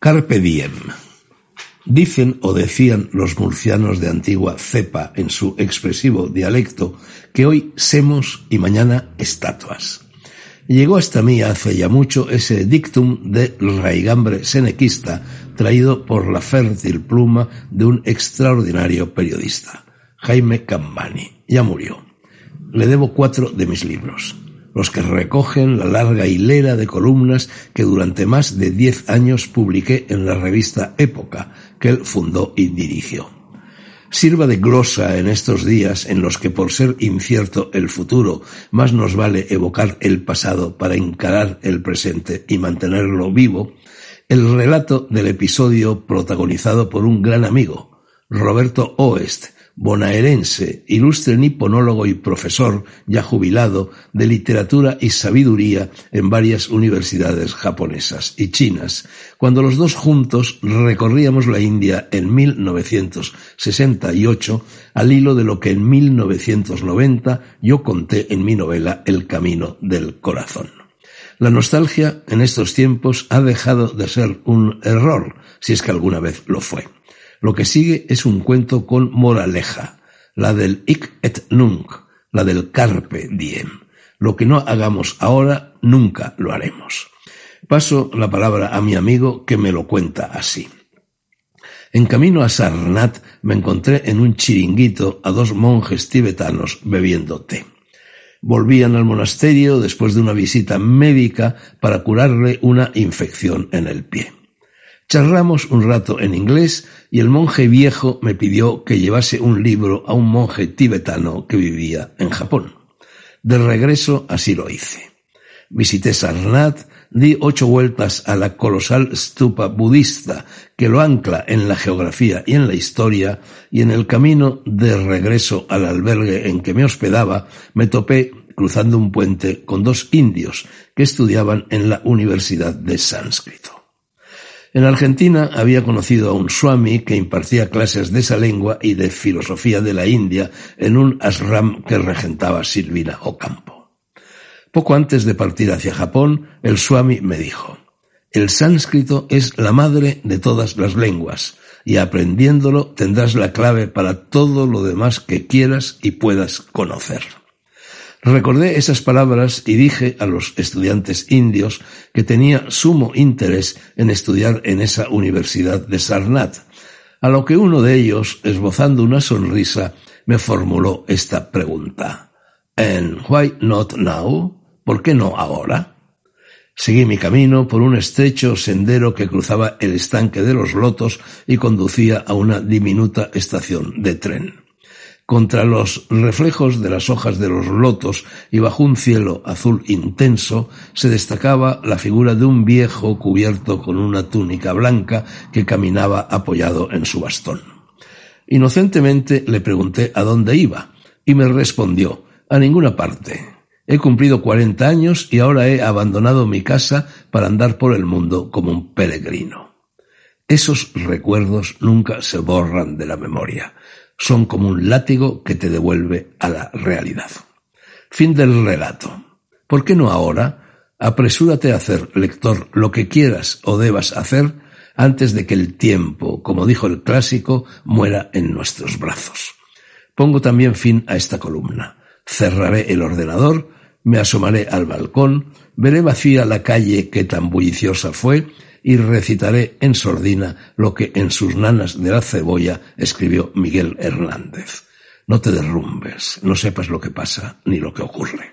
Carpe diem. Dicen o decían los murcianos de antigua cepa en su expresivo dialecto que hoy semos y mañana estatuas. Llegó hasta mí hace ya mucho ese dictum de raigambre senequista traído por la fértil pluma de un extraordinario periodista, Jaime Cambani. Ya murió. Le debo cuatro de mis libros los que recogen la larga hilera de columnas que durante más de diez años publiqué en la revista Época, que él fundó y dirigió. Sirva de glosa en estos días en los que por ser incierto el futuro, más nos vale evocar el pasado para encarar el presente y mantenerlo vivo, el relato del episodio protagonizado por un gran amigo, Roberto Oest, bonaerense, ilustre niponólogo y profesor, ya jubilado, de literatura y sabiduría en varias universidades japonesas y chinas, cuando los dos juntos recorríamos la India en 1968 al hilo de lo que en 1990 yo conté en mi novela El Camino del Corazón. La nostalgia en estos tiempos ha dejado de ser un error, si es que alguna vez lo fue. Lo que sigue es un cuento con moraleja, la del hic et nunc, la del carpe diem. Lo que no hagamos ahora, nunca lo haremos. Paso la palabra a mi amigo que me lo cuenta así. En camino a Sarnat me encontré en un chiringuito a dos monjes tibetanos bebiendo té. Volvían al monasterio después de una visita médica para curarle una infección en el pie. Charlamos un rato en inglés y el monje viejo me pidió que llevase un libro a un monje tibetano que vivía en Japón. De regreso así lo hice. Visité Sarnath, di ocho vueltas a la colosal stupa budista que lo ancla en la geografía y en la historia, y en el camino de regreso al albergue en que me hospedaba me topé cruzando un puente con dos indios que estudiaban en la Universidad de Sánscrito. En Argentina había conocido a un swami que impartía clases de esa lengua y de filosofía de la India en un ashram que regentaba Silvina Ocampo. Poco antes de partir hacia Japón, el Swami me dijo, el sánscrito es la madre de todas las lenguas, y aprendiéndolo tendrás la clave para todo lo demás que quieras y puedas conocer. Recordé esas palabras y dije a los estudiantes indios que tenía sumo interés en estudiar en esa universidad de Sarnat, a lo que uno de ellos, esbozando una sonrisa, me formuló esta pregunta. ¿And why not now? ¿Por qué no ahora? Seguí mi camino por un estrecho sendero que cruzaba el estanque de los lotos y conducía a una diminuta estación de tren. Contra los reflejos de las hojas de los lotos y bajo un cielo azul intenso se destacaba la figura de un viejo cubierto con una túnica blanca que caminaba apoyado en su bastón. Inocentemente le pregunté a dónde iba y me respondió a ninguna parte. He cumplido cuarenta años y ahora he abandonado mi casa para andar por el mundo como un peregrino. Esos recuerdos nunca se borran de la memoria son como un látigo que te devuelve a la realidad. Fin del relato. ¿Por qué no ahora? Apresúrate a hacer, lector, lo que quieras o debas hacer antes de que el tiempo, como dijo el clásico, muera en nuestros brazos. Pongo también fin a esta columna. Cerraré el ordenador, me asomaré al balcón, veré vacía la calle que tan bulliciosa fue y recitaré en sordina lo que en sus nanas de la cebolla escribió Miguel Hernández. No te derrumbes, no sepas lo que pasa ni lo que ocurre.